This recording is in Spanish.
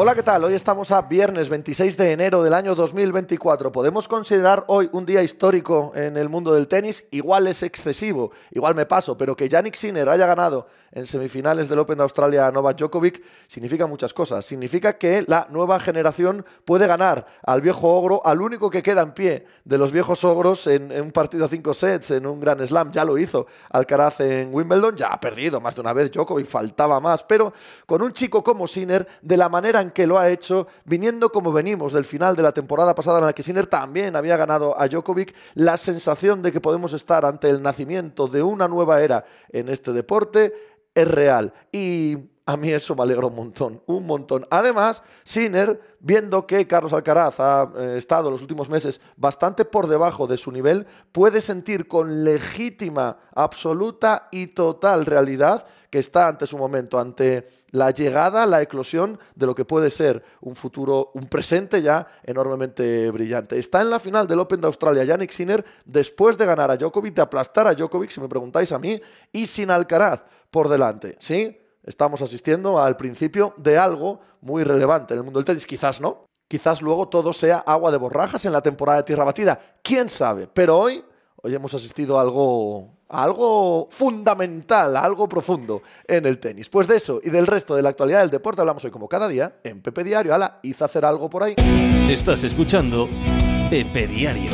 Hola, ¿qué tal? Hoy estamos a viernes 26 de enero del año 2024. ¿Podemos considerar hoy un día histórico en el mundo del tenis? Igual es excesivo, igual me paso, pero que Yannick Sinner haya ganado en semifinales del Open de Australia a Novak Djokovic significa muchas cosas. Significa que la nueva generación puede ganar al viejo ogro, al único que queda en pie de los viejos ogros en, un partido a cinco sets, en un Grand Slam. Ya lo hizo Alcaraz en Wimbledon, ya ha perdido más de una vez Djokovic, faltaba más, pero con un chico como Sinner, de la manera en que lo ha hecho, viniendo como venimos del final de la temporada pasada en la que Sinner también había ganado a Djokovic, la sensación de que podemos estar ante el nacimiento de una nueva era en este deporte es real. Y a mí eso me alegra un montón, un montón. Además, Sinner, viendo que Carlos Alcaraz ha eh, estado los últimos meses bastante por debajo de su nivel, puede sentir con legítima, absoluta y total realidad que está ante su momento, ante la llegada, la eclosión de lo que puede ser un futuro, un presente ya enormemente brillante. Está en la final del Open de Australia Yannick Sinner después de ganar a Djokovic, de aplastar a Djokovic, si me preguntáis a mí, y sin Alcaraz por delante. ¿Sí? Estamos asistiendo al principio de algo muy relevante en el mundo del tenis. Quizás no. Quizás luego todo sea agua de borrajas en la temporada de tierra batida. ¿Quién sabe? Pero hoy, hoy hemos asistido a algo, a algo fundamental, a algo profundo en el tenis. Pues de eso y del resto de la actualidad del deporte hablamos hoy como cada día en Pepe Diario. Ala, hice hacer algo por ahí. Estás escuchando Pepe Diario.